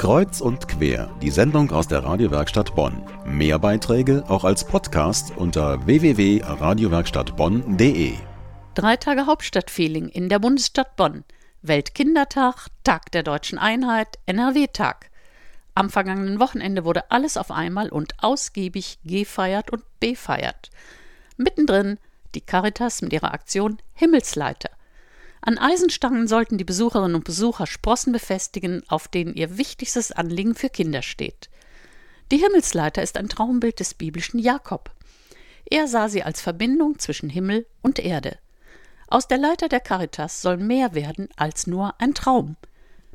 Kreuz und quer, die Sendung aus der Radiowerkstatt Bonn. Mehr Beiträge auch als Podcast unter www.radiowerkstattbonn.de. Drei Tage Hauptstadtfeeling in der Bundesstadt Bonn. Weltkindertag, Tag der deutschen Einheit, NRW-Tag. Am vergangenen Wochenende wurde alles auf einmal und ausgiebig gefeiert und befeiert. Mittendrin die Caritas mit ihrer Aktion Himmelsleiter. An Eisenstangen sollten die Besucherinnen und Besucher Sprossen befestigen, auf denen ihr wichtigstes Anliegen für Kinder steht. Die Himmelsleiter ist ein Traumbild des biblischen Jakob. Er sah sie als Verbindung zwischen Himmel und Erde. Aus der Leiter der Caritas soll mehr werden als nur ein Traum.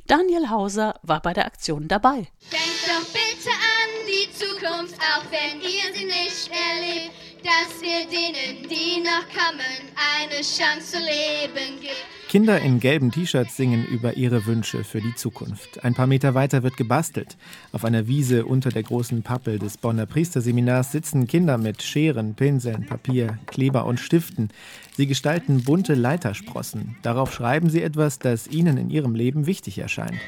Daniel Hauser war bei der Aktion dabei. Denkt doch bitte an die Zukunft, auch wenn ihr sie nicht erlebt, dass wir denen, die noch kommen, eine Chance zu leben gibt. Kinder in gelben T-Shirts singen über ihre Wünsche für die Zukunft. Ein paar Meter weiter wird gebastelt. Auf einer Wiese unter der großen Pappel des Bonner Priesterseminars sitzen Kinder mit Scheren, Pinseln, Papier, Kleber und Stiften. Sie gestalten bunte Leitersprossen. Darauf schreiben sie etwas, das ihnen in ihrem Leben wichtig erscheint.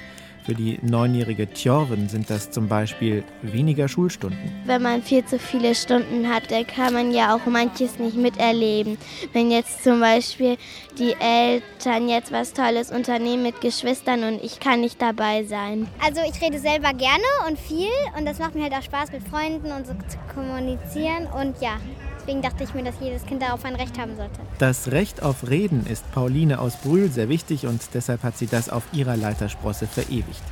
Für die neunjährige Tjorven sind das zum Beispiel weniger Schulstunden. Wenn man viel zu viele Stunden hat, dann kann man ja auch manches nicht miterleben. Wenn jetzt zum Beispiel die Eltern jetzt was Tolles unternehmen mit Geschwistern und ich kann nicht dabei sein. Also ich rede selber gerne und viel und das macht mir halt auch Spaß mit Freunden und so zu kommunizieren und ja, Deswegen dachte ich mir, dass jedes Kind darauf ein Recht haben sollte. Das Recht auf Reden ist Pauline aus Brühl sehr wichtig und deshalb hat sie das auf ihrer Leitersprosse verewigt.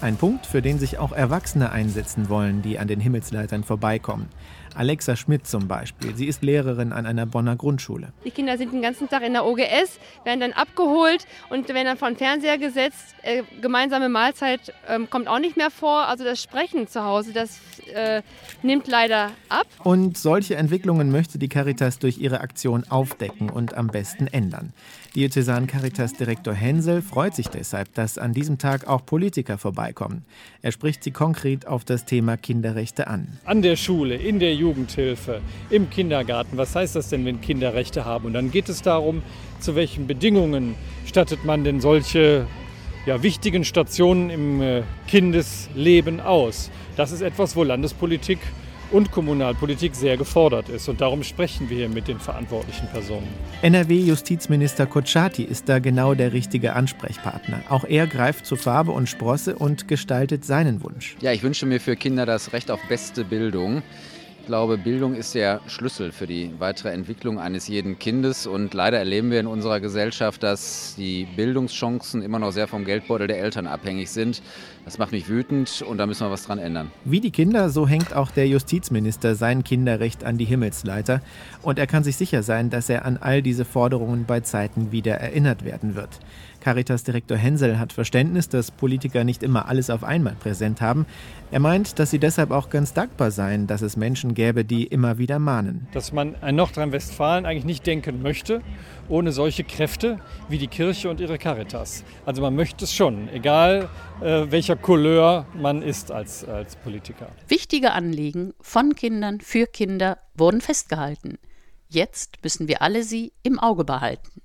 Ein Punkt, für den sich auch Erwachsene einsetzen wollen, die an den Himmelsleitern vorbeikommen. Alexa Schmidt zum Beispiel. Sie ist Lehrerin an einer Bonner Grundschule. Die Kinder sind den ganzen Tag in der OGS, werden dann abgeholt und werden dann vor den Fernseher gesetzt. Äh, gemeinsame Mahlzeit äh, kommt auch nicht mehr vor. Also das Sprechen zu Hause, das äh, nimmt leider ab. Und solche Entwicklungen möchte die Caritas durch ihre Aktion aufdecken und am besten ändern. Diözesan Caritas Direktor Hensel freut sich deshalb, dass an diesem Tag auch Politiker vorbeikommen. Er spricht sie konkret auf das Thema Kinderrechte an. An der Schule, in der Jugendhilfe, im Kindergarten. Was heißt das denn, wenn Kinder Rechte haben? Und dann geht es darum, zu welchen Bedingungen stattet man denn solche ja, wichtigen Stationen im äh, Kindesleben aus. Das ist etwas, wo Landespolitik und Kommunalpolitik sehr gefordert ist. Und darum sprechen wir hier mit den verantwortlichen Personen. NRW-Justizminister Kotschati ist da genau der richtige Ansprechpartner. Auch er greift zu Farbe und Sprosse und gestaltet seinen Wunsch. Ja, ich wünsche mir für Kinder das Recht auf beste Bildung. Ich glaube, Bildung ist der Schlüssel für die weitere Entwicklung eines jeden Kindes. Und leider erleben wir in unserer Gesellschaft, dass die Bildungschancen immer noch sehr vom Geldbeutel der Eltern abhängig sind. Das macht mich wütend und da müssen wir was dran ändern. Wie die Kinder, so hängt auch der Justizminister sein Kinderrecht an die Himmelsleiter. Und er kann sich sicher sein, dass er an all diese Forderungen bei Zeiten wieder erinnert werden wird. Caritas-Direktor Hensel hat Verständnis, dass Politiker nicht immer alles auf einmal präsent haben. Er meint, dass sie deshalb auch ganz dankbar seien, dass es Menschen gäbe, die immer wieder mahnen. Dass man ein Nordrhein-Westfalen eigentlich nicht denken möchte, ohne solche Kräfte wie die Kirche und ihre Caritas. Also man möchte es schon, egal äh, welcher Couleur man ist als, als Politiker. Wichtige Anliegen von Kindern für Kinder wurden festgehalten. Jetzt müssen wir alle sie im Auge behalten.